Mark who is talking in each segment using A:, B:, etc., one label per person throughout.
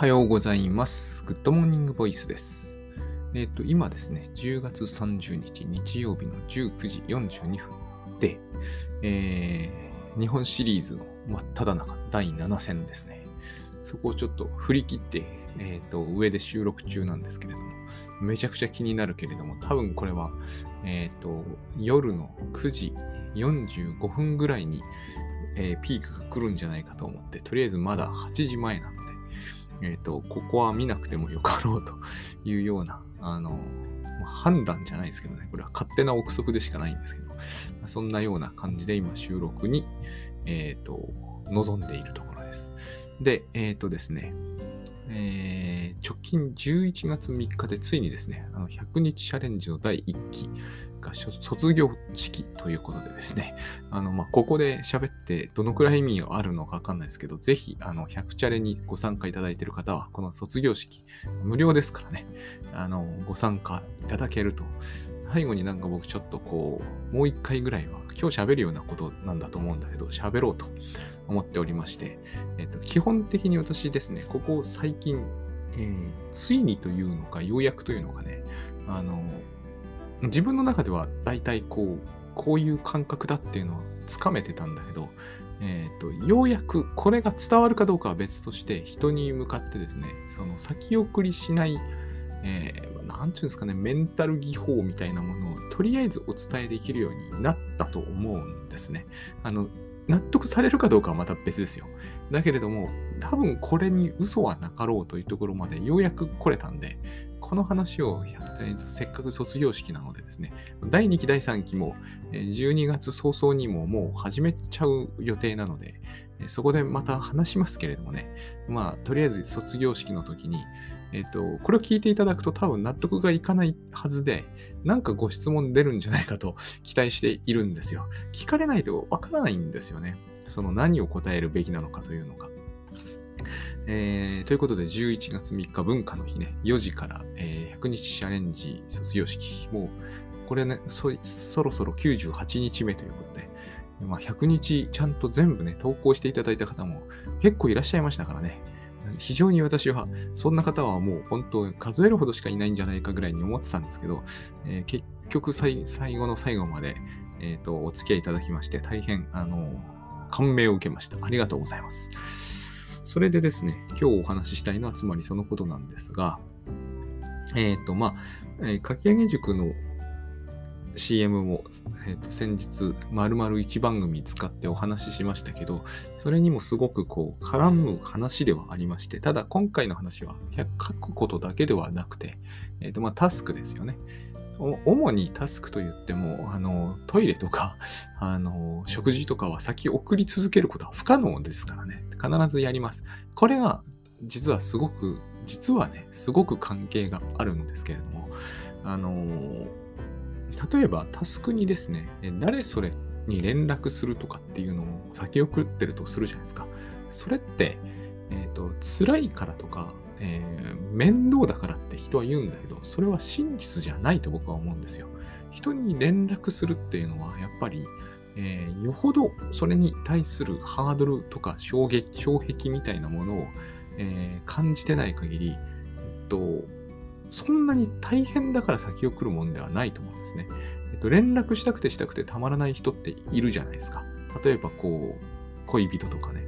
A: はようございます。 Good Morning Voice です。えっ、と、今ですね、10月30日日曜日の19時42分で、えー日本シリーズの真っ只中第7戦ですね。そこをちょっと振り切って、えっ、と、裏で収録中なんですけれども、めちゃくちゃ気になるけれども、多分これは、えっ、と、夜の9時45分ぐらいに、えピークが来るんじゃないかと思って、とりあえずまだ8時前なので、えっ、と、ここは見なくてもよかろうというような、あの、まあ判断じゃないですけどね、これは勝手な憶測でしかないんですけど、まあそんなような感じで今収録に、えっ、と、臨んでいるところです。で、えっ、とですね、えー直近11月3日でついにですね、あの100日チャレンジの第1期が卒業式ということでですね、あの、まあ、ここで喋ってどのくらい意味があるのかわかんないですけど、ぜひ、あの、100チャレにご参加いただいている方は、この卒業式、無料ですからね、あの、ご参加いただけると、最後になんか僕ちょっとこう、もう一回ぐらいは、今日喋るようなことなんだと思うんだけど、喋ろうと。思っておりまして、えっと、基本的に私ですね、ここ最近、えーついにというのか、ようやくというのかね、あの、自分の中では大体こう、こういう感覚だっていうのはつかめてたんだけど、えっ、と、ようやくこれが伝わるかどうかは別として、人に向かってですね、その先送りしない、えーなんていうんですかね、メンタル技法みたいなものをとりあえずお伝えできるようになったと思うんですね。あの、納得されるかどうかはまた別ですよ。だけれども、多分これに嘘はなかろうというところまでようやく来れたんで、この話を、えーとせっかく卒業式なのでですね、第2期、第3期も、12月早々にももう始めちゃう予定なので、そこでまた話しますけれどもね、まあ、とりあえず卒業式の時に、えっ、と、これを聞いていただくと多分納得がいかないはずで、なんかご質問出るんじゃないかと 期待しているんですよ。聞かれないとわからないんですよね。その何を答えるべきなのかというのが。えーということで、11月3日文化の日ね、4時から、えー100日チャレンジ卒業式。もう、これね、そそろそろ98日目ということで、まあ、100日ちゃんと全部ね、投稿していただいた方も結構いらっしゃいましたからね。非常に私は、そんな方はもう本当数えるほどしかいないんじゃないかぐらいに思ってたんですけど、えー結局最後の最後まで、えーとお付き合いいただきまして、大変、あの感銘を受けました。ありがとうございます。それでですね、今日お話ししたいのはつまりそのことなんですが、えっ、と、まあ、えーかき上げ塾の CM も、えーと先日、丸々1番組使ってお話ししましたけど、それにもすごくこう絡む話ではありまして、ただ今回の話は書くことだけではなくて、えーとまあ、タスクですよね。主にタスクと言っても、あの、トイレとか、あの、食事とかは先送り続けることは不可能ですからね。必ずやります。これが、実はすごく、実はね、すごく関係があるんですけれども、あの、例えばタスクにですね、誰それに連絡するとかっていうのを先送ってるとするじゃないですか。それって、えっ、と、辛いからとか、えー面倒だからって人は言うんだけど、それは真実じゃないと僕は思うんですよ。人に連絡するっていうのは、やっぱり、えーよほどそれに対するハードルとか衝撃、衝撃みたいなものを、えー感じてない限り、えっと、そんなに大変だから先を来るもんではないと思うんですね。えっと、連絡したくてしたくてたまらない人っているじゃないですか。例えばこう、恋人とかね。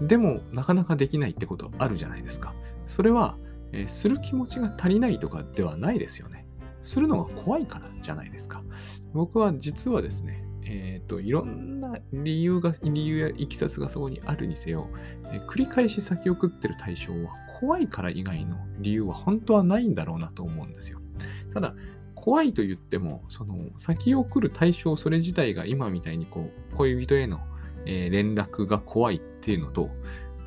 A: でも、なかなかできないってことあるじゃないですか。それは、えーする気持ちが足りないとかではないですよね。するのが怖いからじゃないですか。僕は実はですね、えっ、と、いろんな理由が、理由やいきさつがそこにあるにせよ、えー繰り返し先送ってる対象は怖いから以外の理由は本当はないんだろうなと思うんですよ。ただ、怖いと言っても、その先を送る対象それ自体が今みたいにこう恋人への、え連絡が怖いっていうのと、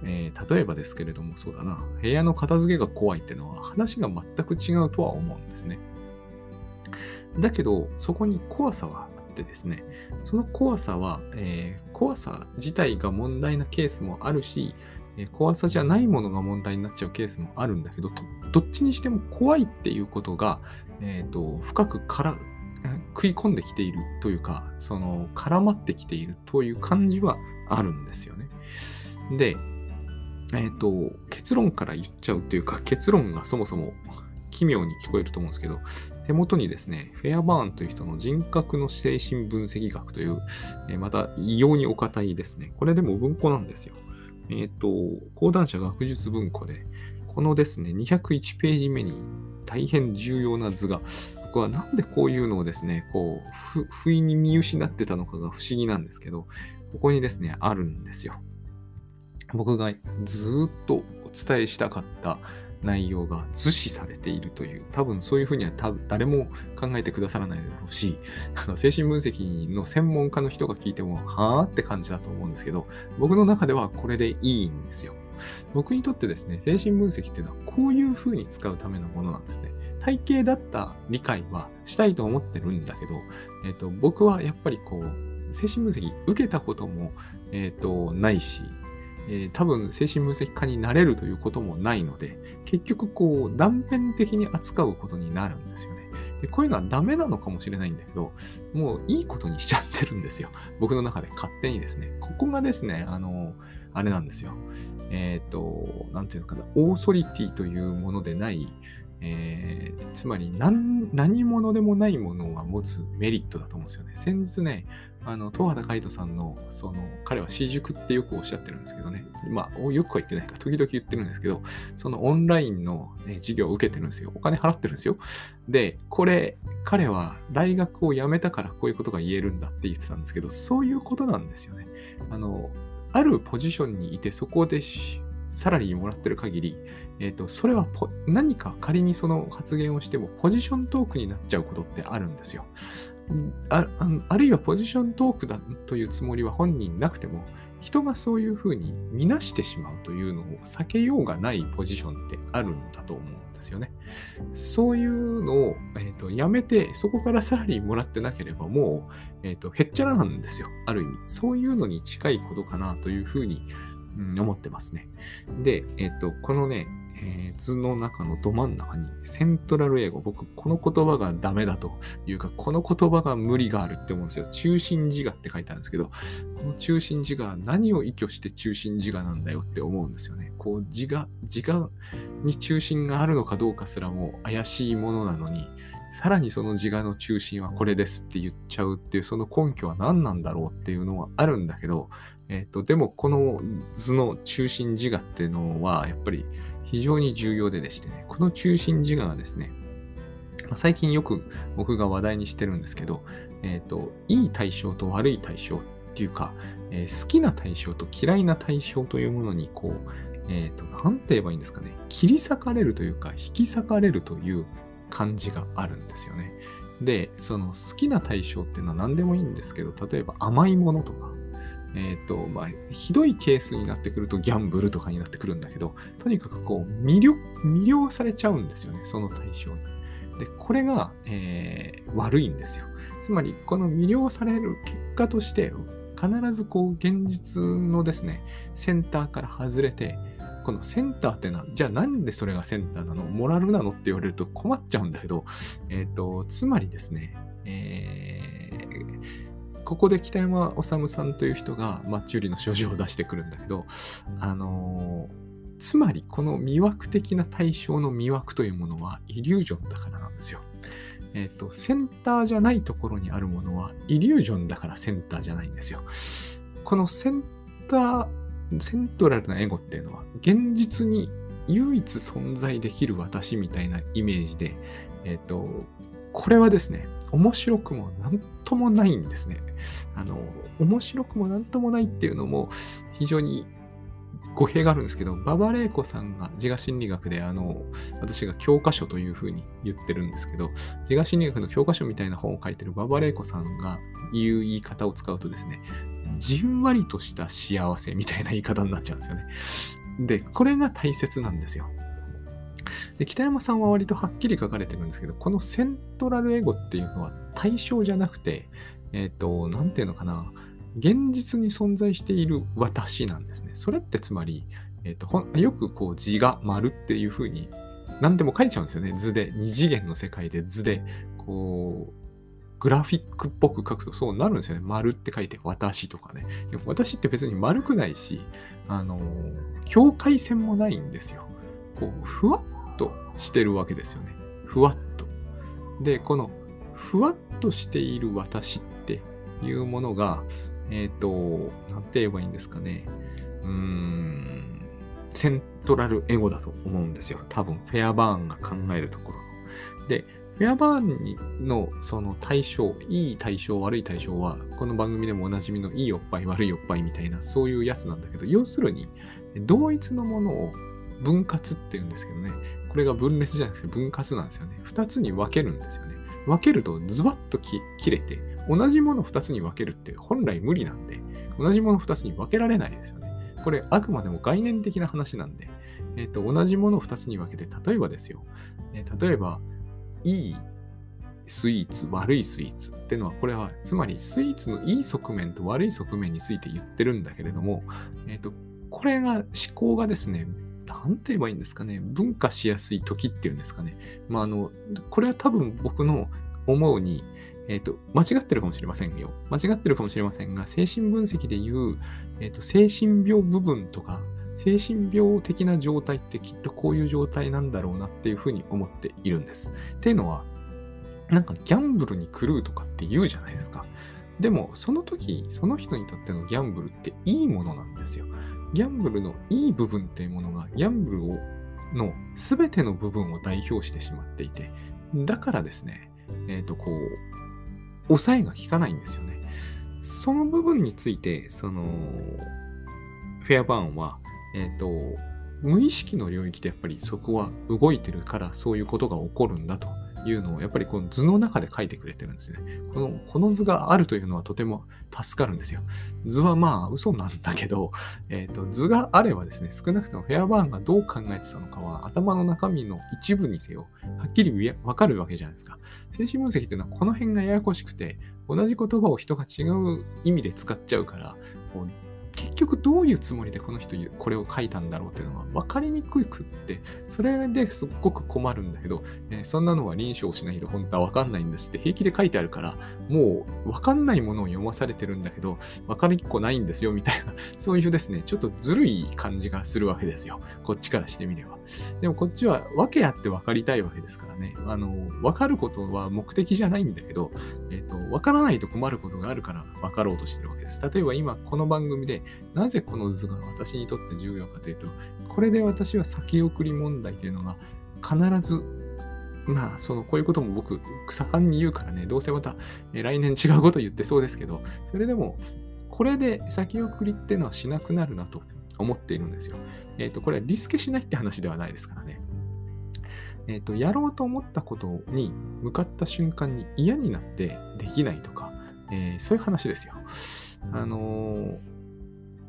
A: えー例えばですけれども、そうだな、部屋の片付けが怖いっていうのは話が全く違うとは思うんですね。だけど、そこに怖さはあってですね、その怖さは、えー怖さ自体が問題なケースもあるし、え怖さじゃないものが問題になっちゃうケースもあるんだけど、どっちにしても怖いっていうことが、えーと深くから食い込んできているというか、その絡まってきているという感じはあるんですよね。で、え、ー、と、結論から言っちゃうというか、結論がそもそも奇妙に聞こえると思うんですけど、手元にですね、フェアバーンという人の人格の精神分析学という、え、また異様にお堅いですね。これでも文庫なんですよ。えっ、ー、と、講談社学術文庫で、このですね、201ページ目に大変重要な図が、僕はなんでこういうのをですね、こう、不意に見失ってたのかが不思議なんですけど、ここにですね、あるんですよ。僕がずっとお伝えしたかった内容が図示されているという、多分そういうふうには多分誰も考えてくださらないだろうし、あの精神分析の専門家の人が聞いても、はぁって感じだと思うんですけど、僕の中ではこれでいいんですよ。僕にとってですね、精神分析っていうのはこういうふうに使うためのものなんですね。体系だった理解はしたいと思ってるんだけど、え、ー、と、僕はやっぱりこう、精神分析受けたことも、え、ー、と、ないし、えー、多分精神分析家になれるということもないので、結局こう断片的に扱うことになるんですよね。でこういうのはダメなのかもしれないんだけど、もういいことにしちゃってるんですよ。僕の中で勝手にですね。ここがですね、あの、あれなんですよ。えっ、ー、と、なんていうのかな、オーソリティというものでない、えー、つまり何何者でもないものが持つメリットだと思うんですよね。先日ね、あの、東畑海人さんの、その、彼は私塾ってよくおっしゃってるんですけどね。まあ、よくは言ってないか、時々言ってるんですけど、そのオンラインの、ね、授業を受けてるんですよ。お金払ってるんですよ。で、これ、彼は大学を辞めたからこういうことが言えるんだって言ってたんですけど、そういうことなんですよね。あの、あるポジションにいて、そこでサラリーもらってる限り、えっ、ー、と、それは何か仮にその発言をしても、ポジショントークになっちゃうことってあるんですよ。ああるいはポジショントークだというつもりは本人なくても、人がそういうふうに見なしてしまうというのを避けようがないポジションってあるんだと思うんですよね。そういうのを、えーと、やめて、そこからサラリーもらってなければもう、えーと、へっちゃらなんですよ。ある意味。そういうのに近いことかなというふうに、うん、思ってますね。で、えっ、と、このね、えー、図の中のど真ん中にセントラル英語。僕、この言葉がダメだというか、この言葉が無理があるって思うんですよ。中心自我って書いてあるんですけど、この中心自我は何を依拠して中心自我なんだよって思うんですよね。こう、自我、自我に中心があるのかどうかすらも怪しいものなのに、さらにその自我の中心はこれですって言っちゃうっていう、その根拠は何なんだろうっていうのはあるんだけど、えっ、ー、と、でもこの図の中心自我っていうのは、やっぱり非常に重要ででしてね、この中心自我がですね、最近よく僕が話題にしてるんですけど、えっ、ー、と、いい対象と悪い対象っていうか、えー、好きな対象と嫌いな対象というものに、こう、えっ、ー、と、なんて言えばいいんですかね、切り裂かれるというか、引き裂かれるという感じがあるんですよね。で、その好きな対象っていうのは何でもいいんですけど、例えば甘いものとか、えっ、ー、と、まあ、ひどいケースになってくるとギャンブルとかになってくるんだけど、とにかくこう、魅了、魅了されちゃうんですよね、その対象に。で、これが、えー、悪いんですよ。つまり、この魅了される結果として、必ずこう、現実のですね、センターから外れて、このセンターってのは、じゃあなんでそれがセンターなの？モラルなのって言われると困っちゃうんだけど、えっ、ー、と、つまりですね、えーここで北山治さんという人がマッチ売りの症状を出してくるんだけど、あのー、つまりこの魅惑的な対象の魅惑というものはイリュージョンだからなんですよ。えっ、ー、と、センターじゃないところにあるものはイリュージョンだからセンターじゃないんですよ。このセンター、セントラルなエゴっていうのは現実に唯一存在できる私みたいなイメージで、えっ、ー、と、これはですね、面白くもなんともないんですね。あの、面白くもなんともないっていうのも非常に語弊があるんですけど、馬場玲子さんが自我心理学で、あの、私が教科書というふうに言ってるんですけど、自我心理学の教科書みたいな本を書いてる馬場玲子さんが言う言い方を使うとですね、じんわりとした幸せみたいな言い方になっちゃうんですよね。で、これが大切なんですよ。で、北山さんは割とはっきり書かれてるんですけど、このセントラルエゴっていうのは対象じゃなくて、えっ、ー、と、なんていうのかな、現実に存在している私なんですね。それってつまり、えっ、ー、と、よくこう字が丸っていう風に何でも書いちゃうんですよね。図で。二次元の世界で図で、こう、グラフィックっぽく書くとそうなるんですよね。丸って書いて私とかね。でも私って別に丸くないし、あの境界線もないんですよ。こう、ふわっとしてるわけですよね。ふわっと。で、このふわっとしている私っていうものが、えっ、ー、と、なんて言えばいいんですかね。うーん、セントラルエゴだと思うんですよ。多分、フェアバーンが考えるところ。で、フェアバーンのその対象、いい対象、悪い対象は、この番組でもおなじみのいいおっぱい、悪いおっぱいみたいな、そういうやつなんだけど、要するに、同一のものを分割って言うんですけどね、これが分裂じゃなくて分割なんですよね。二つに分けるんですよね。分けるとズバッと切れて、同じもの二つに分けるって本来無理なんで、同じもの二つに分けられないですよね。これ、あくまでも概念的な話なんで、えっ、ー、と、同じもの二つに分けて、例えばですよ、えー、例えば、いいスイーツ、悪いスイーツっていうのは、これは、つまりスイーツのいい側面と悪い側面について言ってるんだけれども、えっ、ー、と、これが、思考がですね、なんて言えばいいんですかね、分化しやすい時っていうんですかね。まあ、あの、これは多分僕の思うに、えっ、ー、と、間違ってるかもしれませんよ。間違ってるかもしれませんが、精神分析でいう、えっ、ー、と、精神病部分とか、精神病的な状態ってきっとこういう状態なんだろうなっていうふうに思っているんです。っていうのは、なんかギャンブルに狂うとかって言うじゃないですか。でも、その時、その人にとってのギャンブルっていいものなんですよ。ギャンブルのいい部分っていうものが、ギャンブルをの全ての部分を代表してしまっていて、だからですね、えっ、ー、と、こう、抑えが効かないんですよね。その部分について、その、フェアバーンは、えっ、ー、と、無意識の領域でやっぱりそこは動いてるからそういうことが起こるんだというのをやっぱりこの図の中で書いてくれてるんですね。このこの図があるというのはとても助かるんですよ。図はまあ嘘なんだけど、えーと、図があればですね、少なくともフェアバーンがどう考えてたのかは頭の中身の一部にせよ、はっきりわかるわけじゃないですか。精神分析っていうのはこの辺がややこしくて、同じ言葉を人が違う意味で使っちゃうから、こう結局どういうつもりでこの人これを書いたんだろうっていうのは分かりにくくって、それですっごく困るんだけど、えー、そんなのは臨床しないと本当は分かんないんですって平気で書いてあるから、もう分かんないものを読まされてるんだけど、分かりっこないんですよみたいな、そういうですね、ちょっとずるい感じがするわけですよ。こっちからしてみれば。でもこっちは訳あって分かりたいわけですからね。あの、分かることは目的じゃないんだけど、えっ、ー、と、分からないと困ることがあるから分かろうとしてるわけです。例えば今この番組でなぜこの図が私にとって重要かというと、これで私は先送り問題というのが必ずまあ、その、こういうことも僕、盛んに言うからね、どうせまた、え来年違うこと言ってそうですけど、それでも、これで先送りっていうのはしなくなるなと思っているんですよ。えっ、ー、と、これはリスケしないって話ではないですからね。えっ、ー、と、やろうと思ったことに向かった瞬間に嫌になってできないとか、えー、そういう話ですよ。あのー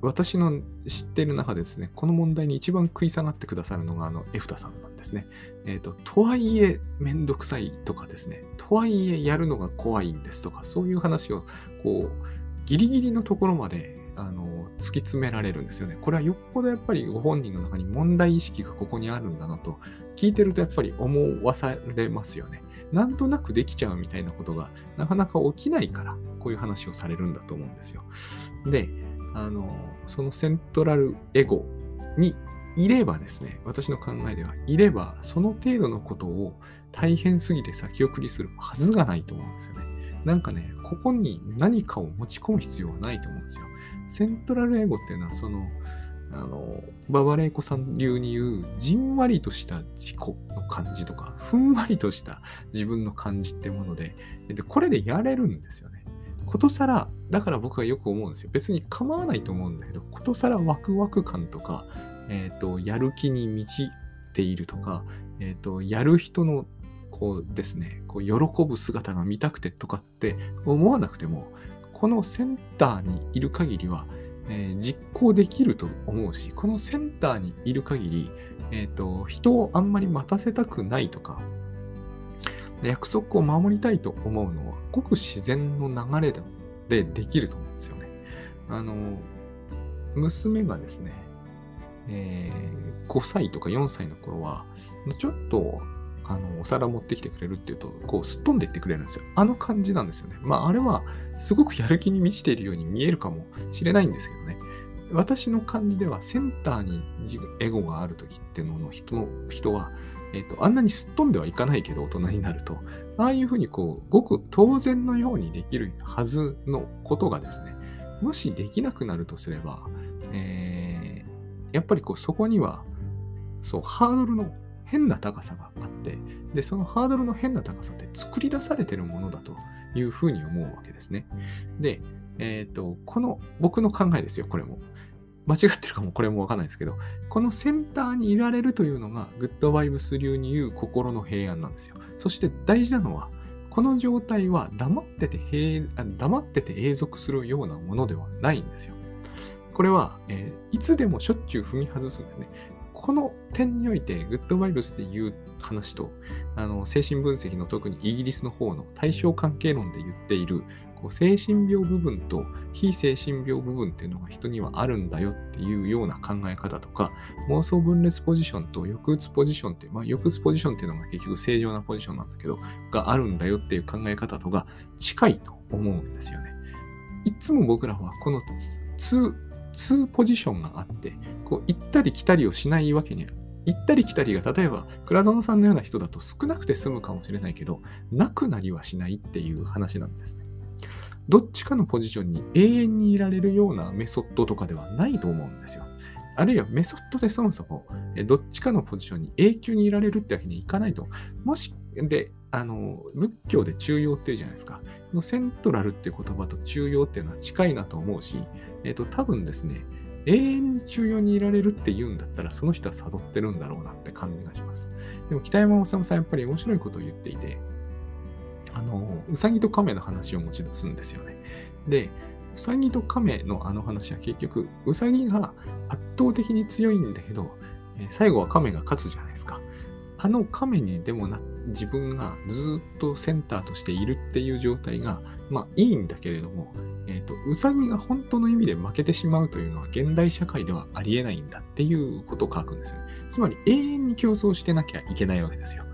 A: 私の知っている中でですね、この問題に一番食い下がってくださるのが、あの、エフタさんなんですね。えっ、ー、と、とはいえ、めんどくさいとかですね、とはいえ、やるのが怖いんですとか、そういう話を、こう、ギリギリのところまで、あの、突き詰められるんですよね。これはよっぽどやっぱりご本人の中に問題意識がここにあるんだなと、聞いてるとやっぱり思わされますよね。なんとなくできちゃうみたいなことがなかなか起きないから、こういう話をされるんだと思うんですよ。で、あの、そのセントラルエゴにいればですね、私の考えでは、いれば、その程度のことを大変すぎて先送りするはずがないと思うんですよね。なんかね、ここに何かを持ち込む必要はないと思うんですよ。セントラルエゴっていうのは、その、あの、ババレイコさん流に言う、じんわりとした自己の感じとか、ふんわりとした自分の感じってもので、でこれでやれるんですよね。ことさら、だから僕はよく思うんですよ。別に構わないと思うんだけど、ことさらワクワク感とか、え、ー、と、やる気に満ちているとか、え、ー、と、やる人のこうですね、こう喜ぶ姿が見たくてとかって思わなくても、このセンターにいる限りは、えー、実行できると思うし、このセンターにいる限り、えっ、ー、と、人をあんまり待たせたくないとか、約束を守りたいと思うのは、ごく自然の流れでできると思うんですよね。あの、娘がですね、えー、5歳とか4歳の頃は、ちょっと、あの、お皿持ってきてくれるっていうと、こう、すっ飛んでいってくれるんですよ。あの感じなんですよね。まあ、あれは、すごくやる気に満ちているように見えるかもしれないんですけどね。私の感じでは、センターにエゴがある時っていうのの人の、人は、え、ー、と、あんなにすっ飛んではいかないけど、大人になると、ああいうふうにこう、ごく当然のようにできるはずのことがですね、もしできなくなるとすれば、えー、やっぱりこう、そこには、そう、ハードルの変な高さがあって、で、そのハードルの変な高さって作り出されてるものだというふうに思うわけですね。で、えっ、ー、と、この僕の考えですよ、これも。間違ってるかもこれもわかんないですけど、このセンターにいられるというのが、グッドバイブス流に言う心の平安なんですよ。そして大事なのは、この状態は黙ってて平黙ってて永続するようなものではないんですよ。これは、えー、いつでもしょっちゅう踏み外すんですね。この点において、グッドバイブスで言う話と、あの精神分析の特にイギリスの方の対象関係論で言っている、こう精神病部分と非精神病部分っていうのが人にはあるんだよっていうような考え方とか、妄想分裂ポジションと抑うつポジションって、まあ、抑うつポジションっていうのが結局正常なポジションなんだけど、があるんだよっていう考え方とか近いと思うんですよね。いつも僕らはこの2ポジションがあって、こう行ったり来たりをしないわけに行ったり来たりが例えば倉園さんのような人だと少なくて済むかもしれないけどなくなりはしないっていう話なんですね。どっちかのポジションに永遠にいられるようなメソッドとかではないと思うんですよ。あるいはメソッドでそもそもどっちかのポジションに永久にいられるってわけにいかないと。もし、で、あの、仏教で中庸っていうじゃないですか。のセントラルっていう言葉と中庸っていうのは近いなと思うし、えっ、と、多分ですね、永遠に中庸にいられるって言うんだったら、その人は悟ってるんだろうなって感じがします。でも、北山治さんやっぱり面白いことを言っていて、あの、うさぎと亀の話を持ち出すんですよね。で、うさぎと亀のあの話は結局、うさぎが圧倒的に強いんだけど、最後は亀が勝つじゃないですか。あの亀にでもな自分がずっとセンターとしているっていう状態が、まあいいんだけれども、えっ、ー、と、うさぎが本当の意味で負けてしまうというのは現代社会ではありえないんだっていうことを書くんですよね。つまり永遠に競争してなきゃいけないわけですよ。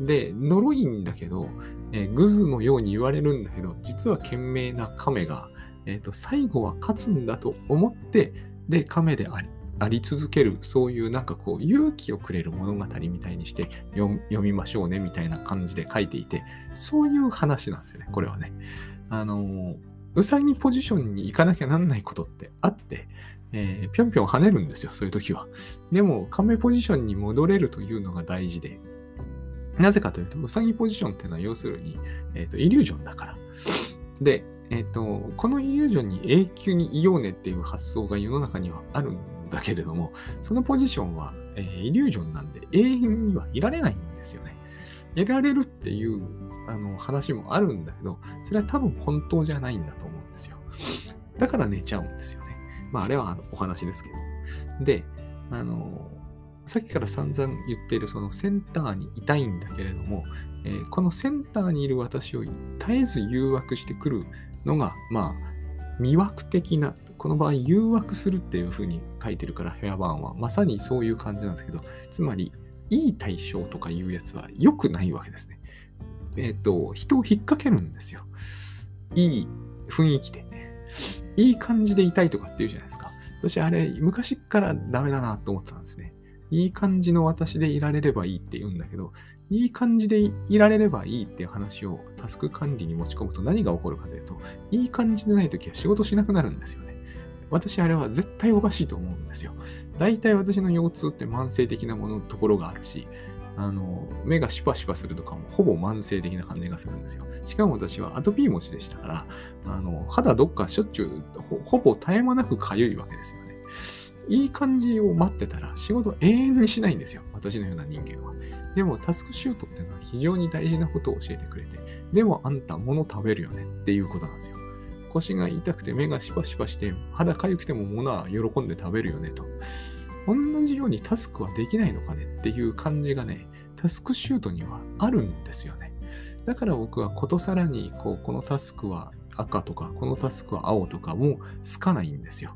A: で、呪いんだけど、えー、グズのように言われるんだけど、実は賢明な亀が、えっ、ー、と、最後は勝つんだと思って、で、亀であり、あり続ける、そういうなんかこう勇気をくれる物語みたいにして読みましょうねみたいな感じで書いていて、そういう話なんですよね、これはね。あの、うさぎポジションに行かなきゃなんないことってあって、えー、ぴょんぴょん跳ねるんですよ、そういう時は。でも、亀ポジションに戻れるというのが大事で、なぜかというと、うさぎポジションっていうのは要するに、えーと、イリュージョンだから。で、えーと、このイリュージョンに永久にいようねっていう発想が世の中にはあるんだけれども、そのポジションは、えー、イリュージョンなんで永遠にはいられないんですよね。いられるっていうあの話もあるんだけど、それは多分本当じゃないんだと思うんですよ。だから寝ちゃうんですよね。まあ、あれはあのお話ですけど。で、あの、さっきから散々言っているそのセンターにいたいんだけれども、えー、このセンターにいる私を絶えず誘惑してくるのが、まあ、魅惑的な、この場合誘惑するっていう風に書いてるから、ヘアバーンはまさにそういう感じなんですけど、つまり、いい対象とかいうやつは良くないわけですね。えっ、ー、と、人を引っ掛けるんですよ。いい雰囲気で。いい感じでいたいとかって言うじゃないですか。私、あれ、昔からダメだなと思ってたんですね。いい感じの私でいられればいいって言うんだけど、いい感じでいられればいいっていう話をタスク管理に持ち込むと何が起こるかというと、いい感じでないときは仕事しなくなるんですよね。私あれは絶対おかしいと思うんですよ。大体私の腰痛って慢性的なものところがあるし、あの、目がシュパシュパするとかもほぼ慢性的な感じがするんですよ。しかも私はアトピー持ちでしたから、あの、肌どっかしょっちゅうほぼ絶え間なく痒いわけですよ。いい感じを待ってたら仕事永遠にしないんですよ。私のような人間は。でもタスクシュートっていうのは非常に大事なことを教えてくれて、でもあんた物食べるよねっていうことなんですよ。腰が痛くて目がシパシパして肌痒くても物は喜んで食べるよねと。同じようにタスクはできないのかねっていう感じがね、タスクシュートにはあるんですよね。だから僕はことさらにこうこのタスクは赤とかこのタスクは青とかもつかないんですよ。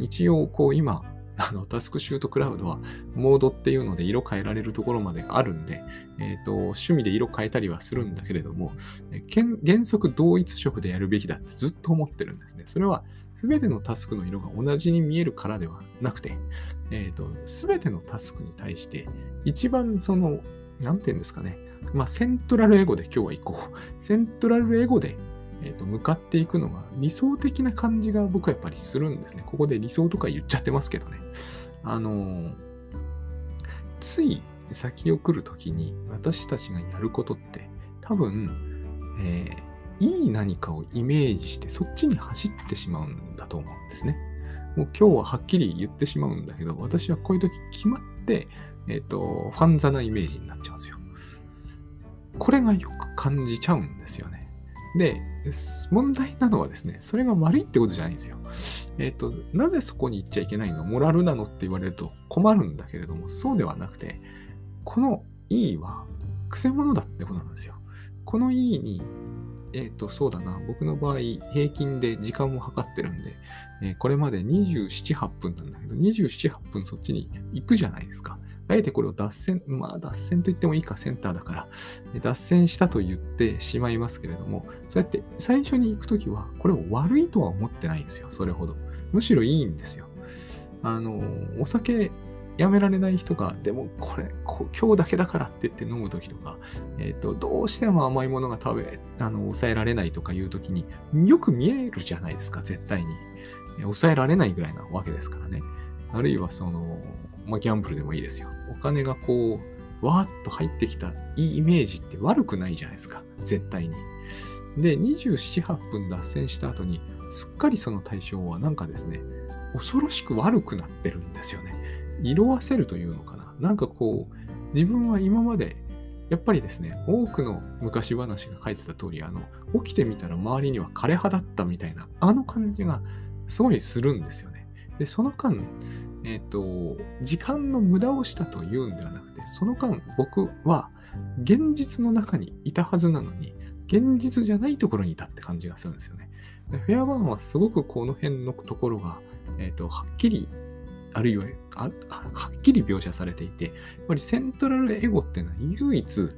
A: 一応こう今 あの、タスクシュートクラウドは、モードっていうので色変えられるところまであるんで、えっ、ー、と、趣味で色変えたりはするんだけれども、原則同一色でやるべきだってずっと思ってるんですね。それは、すべてのタスクの色が同じに見えるからではなくて、えっ、ー、と、すべてのタスクに対して、一番その、なんて言うんですかね、まあ、セントラルエゴで今日は行こう。セントラルエゴでえーと、向かっていくのが理想的な感じが僕はやっぱりするんですね。ここで理想とか言っちゃってますけどね。あのー、つい先を来るときに私たちがやることって多分、えー、いい何かをイメージしてそっちに走ってしまうんだと思うんですね。もう今日ははっきり言ってしまうんだけど、私はこういう時決まって、えっ、ー、と、ファンザなイメージになっちゃうんですよ。これがよく感じちゃうんですよね。で、問題なのはですね、それが悪いってことじゃないんですよ。えっ、ー、と、なぜそこに行っちゃいけないの？モラルなのって言われると困るんだけれども、そうではなくて、この E は癖者だってことなんですよ。この E に、えっ、ー、と、そうだな、僕の場合、平均で時間を測ってるんで、えー、これまで27、8分なんだけど、27、8分そっちに行くじゃないですか。あえてこれを脱線、まあ脱線と言ってもいいかセンターだから、脱線したと言ってしまいますけれども、そうやって最初に行くときは、これを悪いとは思ってないんですよ、それほど。むしろいいんですよ。あの、お酒やめられない人が、でもこれ、今日だけだからって言って飲むときとか、えっ、ー、と、どうしても甘いものが食べ、あの、抑えられないとかいうときによく見えるじゃないですか、絶対に。抑えられないぐらいなわけですからね。あるいはその、まあ、ギャンブルでもいいですよ。お金がこう、わーっと入ってきたいいイメージって悪くないじゃないですか。絶対に。で、27、8分脱線した後に、すっかりその対象はなんかですね、恐ろしく悪くなってるんですよね。色あせるというのかな。なんかこう、自分は今まで、やっぱりですね、多くの昔話が書いてた通り、あの、起きてみたら周りには枯れ葉だったみたいな、あの感じがすごいするんですよね。で、その間、えっ、ー、と、時間の無駄をしたというんではなくて、その間僕は現実の中にいたはずなのに、現実じゃないところにいたって感じがするんですよね。でフェアバーンはすごくこの辺のところが、えっ、ー、と、はっきり、あるいははっきり描写されていて、やっぱりセントラルエゴっていうのは唯一、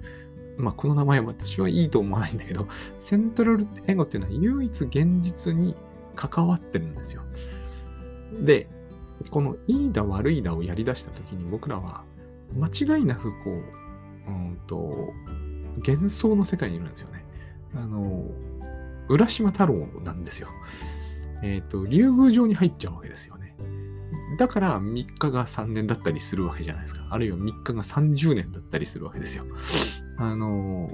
A: まあ、この名前は私はいいと思わないんだけど、セントラルエゴっていうのは唯一現実に関わってるんですよ。で、このいいだ悪いだをやり出した時に僕らは間違いなくこう、うんと、幻想の世界にいるんですよね。あの、浦島太郎なんですよ。えっ、ー、と、竜宮城に入っちゃうわけですよね。だから3日が3年だったりするわけじゃないですか。あるいは3日が30年だったりするわけですよ。あの、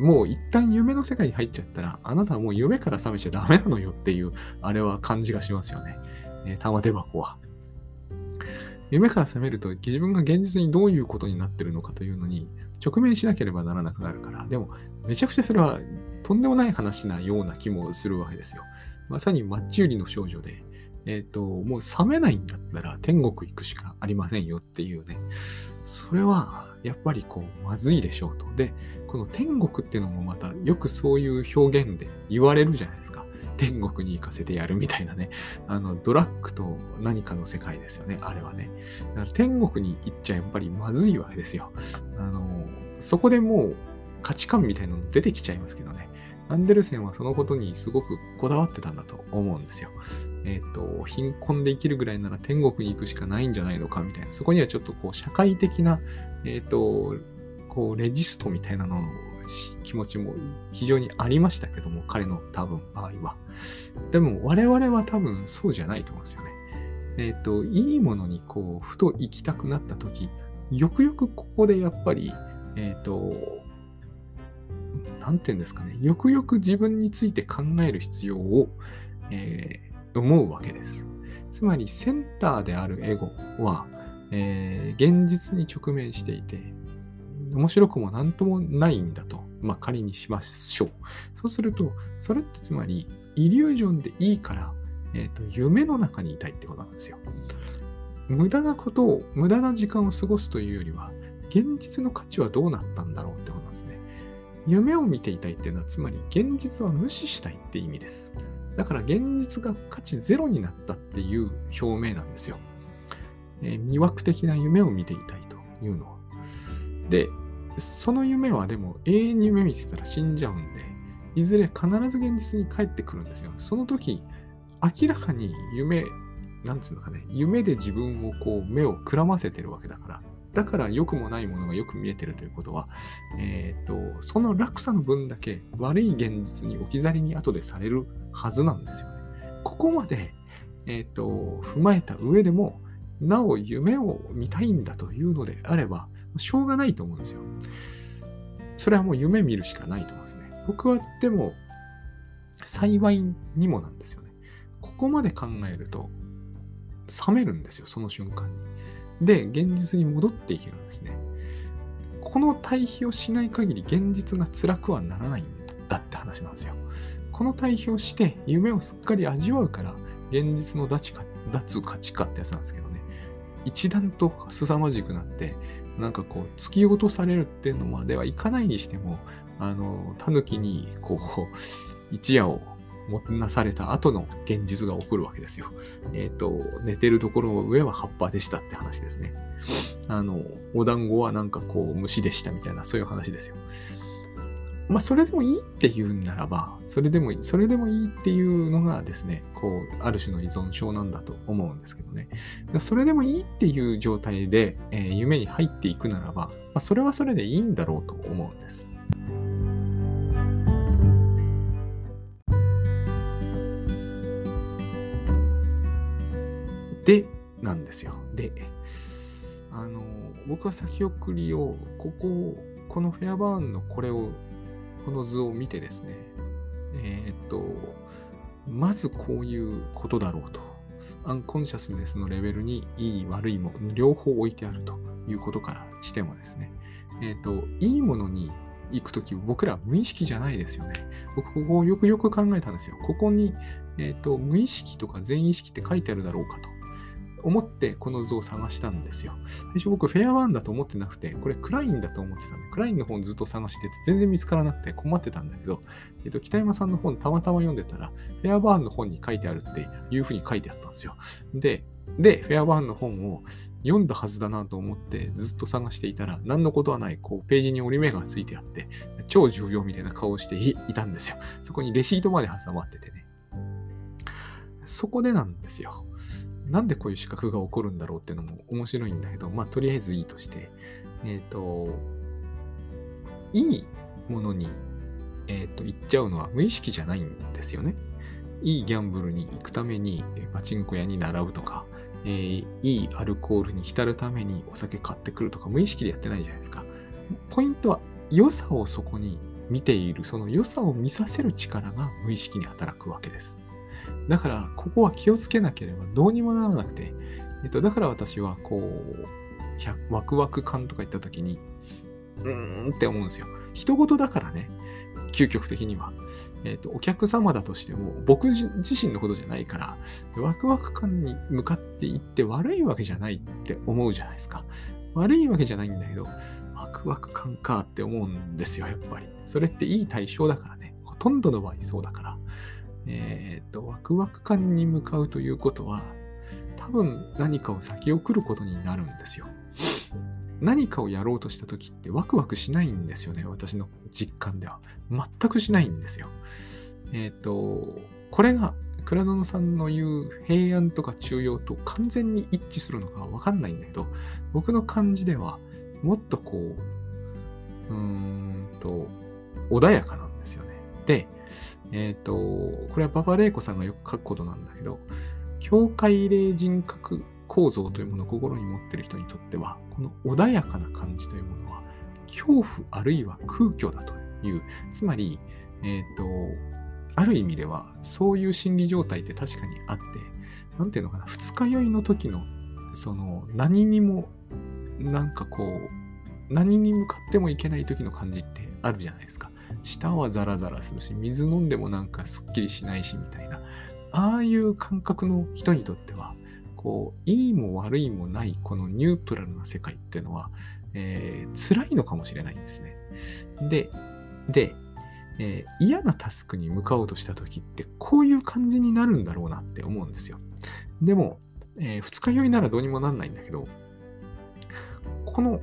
A: もう一旦夢の世界に入っちゃったら、あなたはもう夢から覚めちゃダメなのよっていう、あれは感じがしますよね。え、玉手箱は。夢から覚めると自分が現実にどういうことになってるのかというのに直面しなければならなくなるから、でもめちゃくちゃそれはとんでもない話なような気もするわけですよ。まさにマッチ売りの少女で、えっ、ー、と、もう覚めないんだったら天国行くしかありませんよっていうね。それはやっぱりこうまずいでしょうと。で、この天国っていうのもまたよくそういう表現で言われるじゃないですか。天国に行かせてやるみたいなね、あの、ドラッグと何かの世界ですよね、あれはね。だから天国に行っちゃやっぱりまずいわけですよ。あの、そこでもう価値観みたいなの出てきちゃいますけどね。アンデルセンはそのことにすごくこだわってたんだと思うんですよ。えっ、ー、と、貧困で生きるぐらいなら天国に行くしかないんじゃないのかみたいな。そこにはちょっとこう社会的な、えっ、ー、と、こうレジストみたいなのを気持ちも非常にありましたけども、彼の多分場合は。でも我々は多分そうじゃないと思うんですよね。えっ、ー、と、いいものにこう、ふと行きたくなった時、よくよくここでやっぱり、えっ、ー、と、なんて言うんですかね、よくよく自分について考える必要を、えー、思うわけです。つまり、センターであるエゴは、えー、現実に直面していて、面白くも何ともないんだと、まあ、仮にしましょう。そうすると、それってつまり、イリュージョンでいいから、えっ、ー、と、夢の中にいたいってことなんですよ。無駄なことを、無駄な時間を過ごすというよりは、現実の価値はどうなったんだろうってことなんですね。夢を見ていたいっていうのは、つまり現実は無視したいって意味です。だから現実が価値ゼロになったっていう表明なんですよ。えー、魅惑的な夢を見ていたいというのは。で、その夢はでも永遠に夢見てたら死んじゃうんで、いずれ必ず現実に帰ってくるんですよ。その時、明らかに夢、なんつうのかね、夢で自分をこう目をくらませてるわけだから、だから良くもないものがよく見えてるということは、えっ、ー、と、その落差の分だけ悪い現実に置き去りに後でされるはずなんですよね。ここまで、えっ、ー、と、踏まえた上でも、なお夢を見たいんだというのであれば、しょうがないと思うんですよ。それはもう夢見るしかないと思うんです。僕はでも、幸いにもなんですよね。ここまで考えると、冷めるんですよ、その瞬間に。で、現実に戻っていけるんですね。この対比をしない限り現実が辛くはならないんだって話なんですよ。この対比をして夢をすっかり味わうから現実の脱価値化ってやつなんですけどね。一段と凄まじくなってなんかこう突き落とされるっていうのまではいかないにしてもあのタヌキにこう一夜をもてなされた後の現実が起こるわけですよ。えっ、ー、と、寝てるところの上は葉っぱでしたって話ですね。あの、お団子はなんかこう虫でしたみたいな、そういう話ですよ。まあ、それでもいいって言うんならば、それでもいい、それでもいいっていうのがですね、こう、ある種の依存症なんだと思うんですけどね。それでもいいっていう状態で、えー、夢に入っていくならば、まあ、それはそれでいいんだろうと思うんです。で、なんですよ。で、あの、僕は先送りを、ここ、このフェアバーンのこれを、この図を見てですね、えー、っと、まずこういうことだろうと。アンコンシャスネスのレベルにいい悪いも、両方置いてあるということからしてもですね、えー、っと、いいものに行くとき、僕ら無意識じゃないですよね。僕、ここをよくよく考えたんですよ。ここに、えっ、と、無意識とか全意識って書いてあるだろうかと。思ってこの図を探したんですよ。最初僕フェアワンだと思ってなくて、これクラインだと思ってたんで、クラインの本ずっと探してて全然見つからなくて困ってたんだけど、えっと、北山さんの本たまたま読んでたら、フェアバーンの本に書いてあるっていうふうに書いてあったんですよ。で、で、フェアバーンの本を読んだはずだなと思ってずっと探していたら、何のことはない、こう、ページに折り目がついてあって、超重要みたいな顔をしていたんですよ。そこにレシートまで挟まっててね。そこでなんですよ。なんでこういう資格が起こるんだろうっていうのも面白いんだけど、まあ、とりあえずいいとして、えっ、ー、と、いいものに、えっ、ー、と、行っちゃうのは無意識じゃないんですよね。いいギャンブルに行くために、パチンコ屋に並ぶとか、えー、いいアルコールに浸るためにお酒買ってくるとか、無意識でやってないじゃないですか。ポイントは、良さをそこに見ている、その良さを見させる力が無意識に働くわけです。だから、ここは気をつけなければどうにもならなくて、えっと、だから私は、こう、ワクワク感とか言った時に、うーんって思うんですよ。人事だからね、究極的には。えっ、と、お客様だとしても、僕自身のことじゃないから、ワクワク感に向かっていって悪いわけじゃないって思うじゃないですか。悪いわけじゃないんだけど、ワクワク感かって思うんですよ、やっぱり。それっていい対象だからね。ほとんどの場合そうだから。えっ、と、ワクワク感に向かうということは、多分何かを先送ることになるんですよ。何かをやろうとした時ってワクワクしないんですよね、私の実感では。全くしないんですよ。えっ、と、これが倉園さんの言う平安とか中庸と完全に一致するのかわかんないんだけど、僕の感じではもっとこう、うーんと、穏やかなんですよね。で、えっ、ー、と、これはパパレイコさんがよく書くことなんだけど、境界霊人格構造というものを心に持っている人にとっては、この穏やかな感じというものは、恐怖あるいは空虚だという、つまり、えっ、ー、と、ある意味では、そういう心理状態って確かにあって、なんていうのかな、二日酔いの時の、その、何にも、なんかこう、何に向かってもいけない時の感じってあるじゃないですか。舌はザラザラするし、水飲んでもなんかすっきりしないしみたいな、ああいう感覚の人にとっては、こう、いいも悪いもないこのニュートラルな世界っていうのは、えー、辛いのかもしれないんですね。で、で、えー、嫌なタスクに向かおうとした時ってこういう感じになるんだろうなって思うんですよ。でも、えー、二日酔いならどうにもなんないんだけど、この、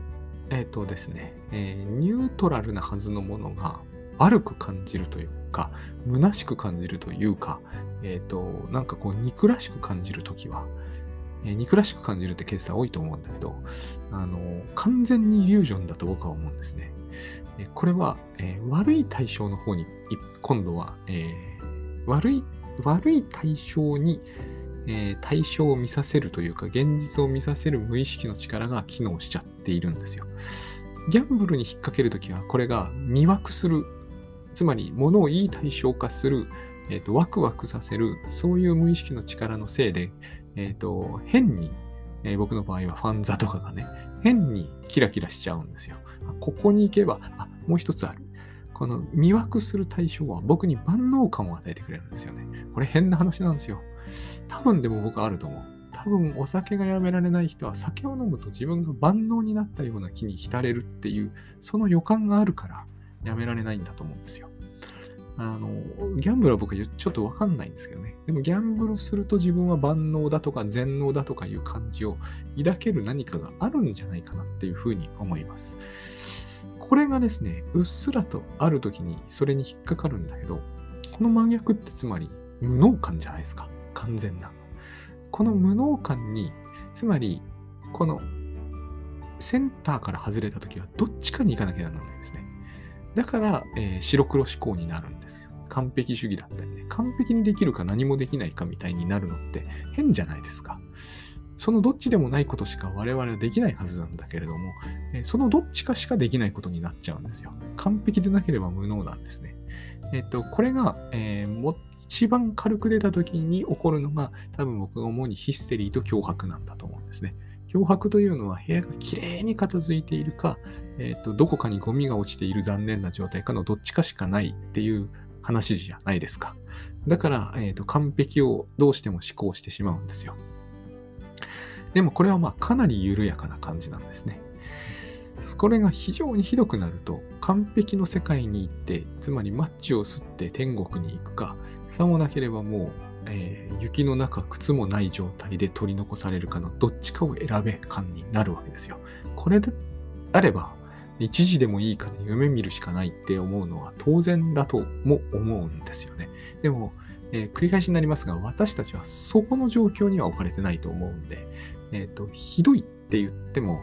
A: えっ、ー、とですね、えー、ニュートラルなはずのものが悪く感じるというか、虚しく感じるというか、えっ、ー、と、なんかこう、憎らしく感じるときは、えー、憎らしく感じるってケースは多いと思うんだけど、あの、完全にイリュージョンだと僕は思うんですね。えこれは、えー、悪い対象の方に、今度は、えー、悪い、悪い対象に、えー、対象を見させるというか、現実を見させる無意識の力が機能しちゃっているんですよ。ギャンブルに引っ掛けるときは、これが魅惑する、つまり物をいい対象化する、えーと、ワクワクさせる、そういう無意識の力のせいで、え、ー、と、変に、えー、僕の場合はファンザとかがね、変にキラキラしちゃうんですよ。ここに行けば、あ、もう一つある。この魅惑する対象は僕に万能感を与えてくれるんですよね。これ変な話なんですよ。多分でも僕あると思う。多分お酒がやめられない人は酒を飲むと自分が万能になったような気に浸れるっていう、その予感があるからやめられないんだと思うんですよ。あの、ギャンブルは僕はちょっとわかんないんですけどね。でもギャンブルすると自分は万能だとか全能だとかいう感じを抱ける何かがあるんじゃないかなっていうふうに思います。これがですね、うっすらとある時にそれに引っかかるんだけど、この真逆ってつまり無能感じゃないですか。完全な。この無能感に、つまり、このセンターから外れた時はどっちかに行かなきゃならないですね。だから、えー、白黒思考になるんです。完璧主義だったりね。完璧にできるか何もできないかみたいになるのって変じゃないですか。そのどっちでもないことしか我々はできないはずなんだけれども、えそのどっちかしかできないことになっちゃうんですよ。完璧でなければ無能なんですね。えっと、これが、えー、も一番軽く出た時に起こるのが、多分僕が思うにヒステリーと脅迫なんだと思うんですね。脅迫というのは部屋がきれいに片付いているか、えっと、どこかにゴミが落ちている残念な状態かのどっちかしかないっていう話じゃないですか。だから、えっと、完璧をどうしても思考してしまうんですよ。でもこれはまあかなり緩やかな感じなんですね。これが非常にひどくなると、完璧の世界に行って、つまりマッチを吸って天国に行くか、さもなければもう、えー、雪の中、靴もない状態で取り残されるかのどっちかを選べ感になるわけですよ。これであれば、一時でもいいから夢見るしかないって思うのは当然だとも思うんですよね。でも、えー、繰り返しになりますが、私たちはそこの状況には置かれてないと思うんで、えっ、ー、と、ひどいって言っても、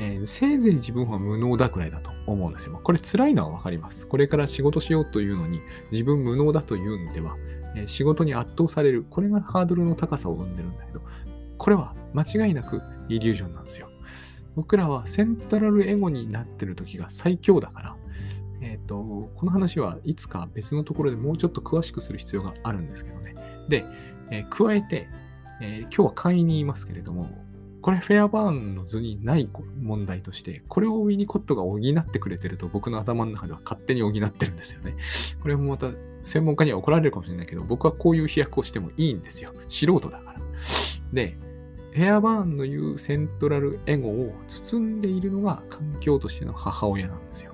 A: えー、せいぜい自分は無能だくらいだと思うんですよ。これ辛いのはわかります。これから仕事しようというのに自分無能だというんでは、え、仕事に圧倒される。これがハードルの高さを生んでるんだけど、これは間違いなくイリュージョンなんですよ。僕らはセントラルエゴになってる時が最強だから、えっ、ー、と、この話はいつか別のところでもうちょっと詳しくする必要があるんですけどね。で、えー、加えて、えー、今日は簡易に言いますけれども、これフェアバーンの図にない問題として、これをウィニコットが補ってくれてると僕の頭の中では勝手に補ってるんですよね。これもまた専門家には怒られるかもしれないけど、僕はこういう飛躍をしてもいいんですよ。素人だから。で、フェアバーンの言うセントラルエゴを包んでいるのが環境としての母親なんですよ。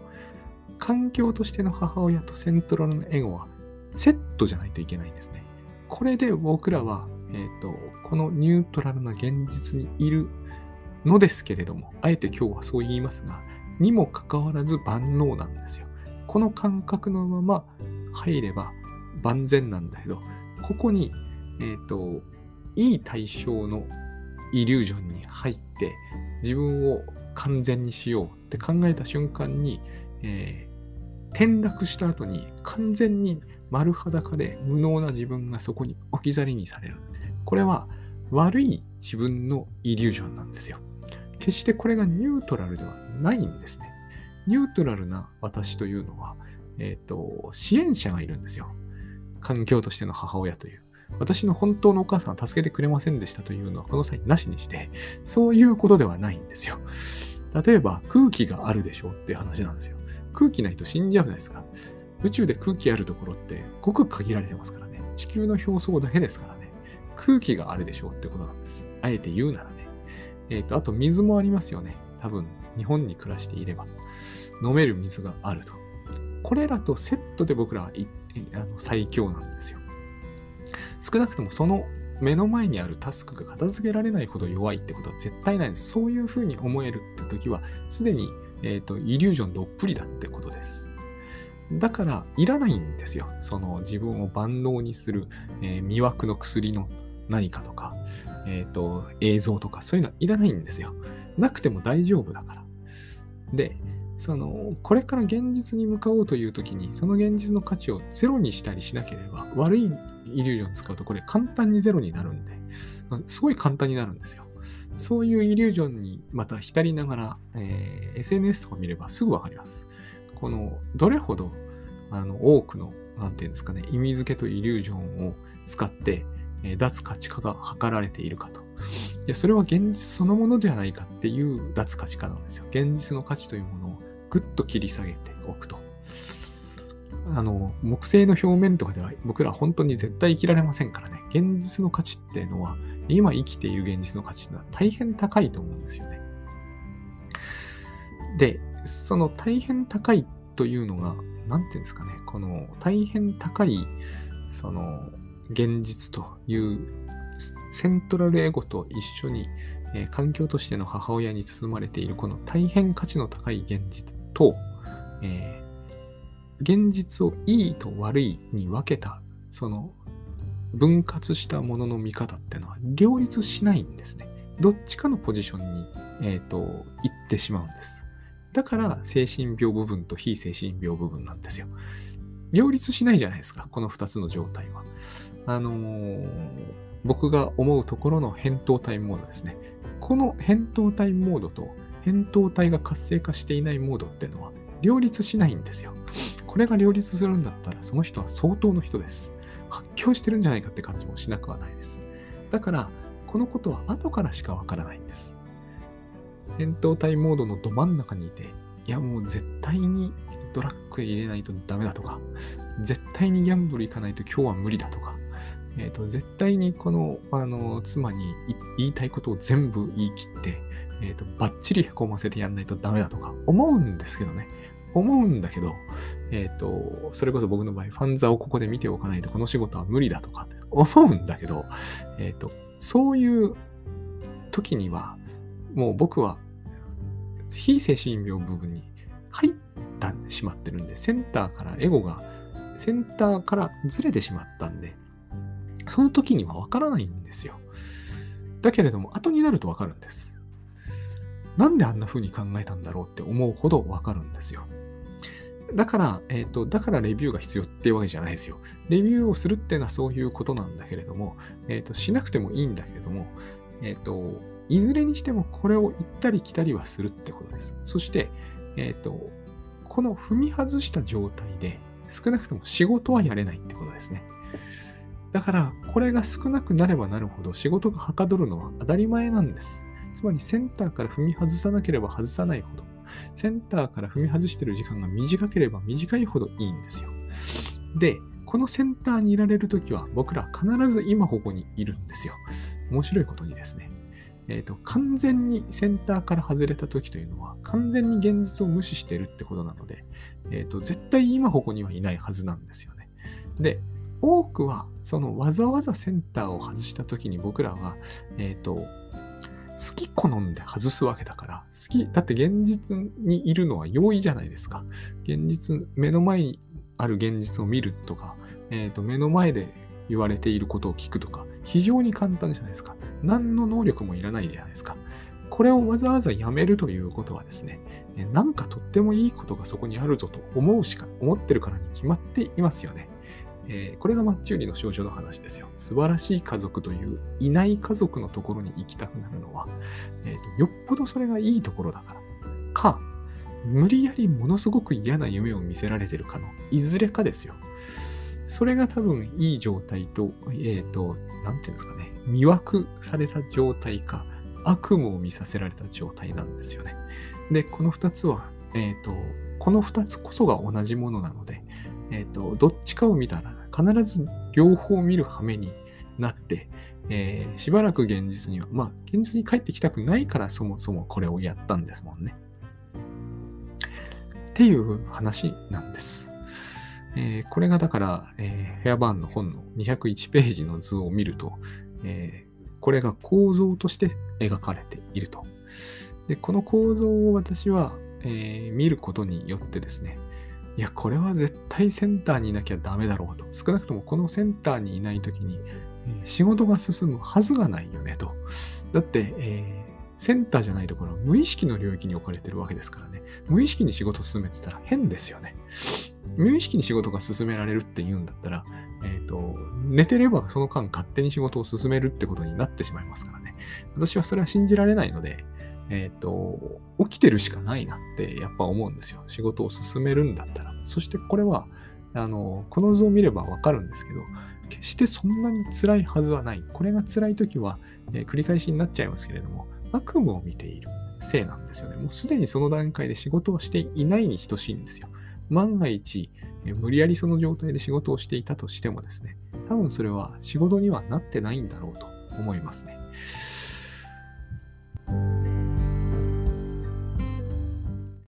A: 環境としての母親とセントラルのエゴはセットじゃないといけないんですね。これで僕らはえーと、このニュートラルな現実にいるのですけれども、あえて今日はそう言いますが、にもかかわらず万能なんですよ。この感覚のまま入れば万全なんだけど、ここに、えーと、いい対象のイリュージョンに入って、自分を完全にしようって考えた瞬間に、えー、転落した後に完全に丸裸で無能な自分がそこに置き去りにされる。これは悪い自分のイリュージョンなんですよ。決してこれがニュートラルではないんですね。ニュートラルな私というのは、えっ、ー、と、支援者がいるんですよ。環境としての母親という。私の本当のお母さんは助けてくれませんでしたというのはこの際なしにして、そういうことではないんですよ。例えば空気があるでしょうっていう話なんですよ。空気ないと死んじゃうじゃないですか。宇宙で空気あるところってごく限られてますからね。地球の表層だけですからね。空気があるでしょうってことなんです。あえて言うならね。えっ、ー、と、あと水もありますよね。多分、日本に暮らしていれば。飲める水があると。これらとセットで僕らはあの最強なんですよ。少なくともその目の前にあるタスクが片付けられないほど弱いってことは絶対ないんです。そういうふうに思えるって時は、すでに、えーと、イリュージョンどっぷりだってことです。だから、いらないんですよ。その自分を万能にする、えー、魅惑の薬の何かとか、えっ、ー、と、映像とか、そういうのはいらないんですよ。なくても大丈夫だから。で、その、これから現実に向かおうという時に、その現実の価値をゼロにしたりしなければ、悪いイリュージョン使うとこれ簡単にゼロになるんで、すごい簡単になるんですよ。そういうイリュージョンにまた浸りながら、えー、SNS とか見ればすぐわかります。この、どれほど、あの、多くの、なんていうんですかね、意味付けとイリュージョンを使って、えー、脱価値化が図られているかと。いや、それは現実そのものではないかっていう脱価値化なんですよ。現実の価値というものをぐっと切り下げておくと。あの、木星の表面とかでは僕ら本当に絶対生きられませんからね。現実の価値っていうのは、今生きている現実の価値っていうのは大変高いと思うんですよね。で、その大変高いというのが、なんていうんですかね、この大変高い、その、現実というセントラルエゴと一緒に、えー、環境としての母親に包まれているこの大変価値の高い現実と、えー、現実をいいと悪いに分けたその分割したものの見方ってのは両立しないんですね。どっちかのポジションに、えーと、行ってしまうんです。だから精神病部分と非精神病部分なんですよ。両立しないじゃないですか、この2つの状態は。あのー、僕が思うところの扁桃体モードですね。この扁桃体モードと扁桃体が活性化していないモードっていうのは両立しないんですよ。これが両立するんだったらその人は相当の人です。発狂してるんじゃないかって感じもしなくはないです。だから、このことは後からしかわからないんです。扁桃体モードのど真ん中にいて、いやもう絶対にドラッグへ入れないとダメだとか、絶対にギャンブル行かないと今日は無理だとか、えーと、絶対にこのあの妻に言いたいことを全部言い切って、えーと、バッチリへこませてやんないとダメだとか思うんですけどね。思うんだけど、えっ、ー、と、それこそ僕の場合、ファンザをここで見ておかないとこの仕事は無理だとか思うんだけど、えっ、ー、と、そういう時には、もう僕は非精神病部分に入ってしまってるんで、センターからエゴが、センターからずれてしまったんで、その時にはわからないんですよ。だけれども、後になるとわかるんです。なんであんな風に考えたんだろうって思うほどわかるんですよ。だから、えっ、ー、と、だからレビューが必要っていうわけじゃないですよ。レビューをするっていうのはそういうことなんだけれども、えっ、ー、と、しなくてもいいんだけれども、えっ、ー、と、いずれにしてもこれを行ったり来たりはするってことです。そして、えっ、と、この踏み外した状態で少なくとも仕事はやれないってことですね。だから、これが少なくなればなるほど仕事がはかどるのは当たり前なんです。つまりセンターから踏み外さなければ外さないほど、センターから踏み外してる時間が短ければ短いほどいいんですよ。で、このセンターにいられるときは僕ら必ず今ここにいるんですよ。面白いことにですね。えっ、ー、と、完全にセンターから外れた時というのは、完全に現実を無視してるってことなので、えっ、ー、と、絶対今ここにはいないはずなんですよね。で、多くは、そのわざわざセンターを外した時に僕らは、えっ、ー、と、好き好んで外すわけだから、好き、だって現実にいるのは容易じゃないですか。現実、目の前にある現実を見るとか、えっ、ー、と、目の前で言われていることを聞くとか、非常に簡単じゃないですか。何の能力もいらないじゃないですか。これをわざわざやめるということはですね、なんかとってもいいことがそこにあるぞと思うしか、思ってるからに決まっていますよね。えー、これがマッチ売りの少女の話ですよ。素晴らしい家族といういない家族のところに行きたくなるのは、えーと、よっぽどそれがいいところだから。か、無理やりものすごく嫌な夢を見せられてるかの、いずれかですよ。それが多分いい状態と、えっ、ー、と、なんていうんですかね、魅惑された状態か、悪夢を見させられた状態なんですよね。で、この二つは、えっ、ー、と、この二つこそが同じものなので、えっ、ー、と、どっちかを見たら必ず両方見る羽目になって、えー、しばらく現実には、まあ、現実に帰ってきたくないからそもそもこれをやったんですもんね。っていう話なんです。えー、これがだから、えー、ヘアバーンの本の201ページの図を見ると、え、これが構造として描かれていると。で、この構造を私は、え、見ることによってですね、いや、これは絶対センターにいなきゃダメだろうと。少なくともこのセンターにいないときに、仕事が進むはずがないよねと。だって、えー、センターじゃないところは無意識の領域に置かれてるわけですからね。無意識に仕事進めてたら変ですよね。無意識に仕事が進められるって言うんだったら、えっ、ー、と、寝てればその間勝手に仕事を進めるってことになってしまいますからね。私はそれは信じられないので、えっ、ー、と、起きてるしかないなってやっぱ思うんですよ。仕事を進めるんだったら。そしてこれは、あの、この図を見ればわかるんですけど、決してそんなに辛いはずはない。これが辛い時は、えー、繰り返しになっちゃいますけれども、悪夢を見ているせいなんですよね。もうすでにその段階で仕事をしていないに等しいんですよ。万が一、え無理やりその状態で仕事をしていたとしてもですね、多分それは仕事にはなってないんだろうと思いますね。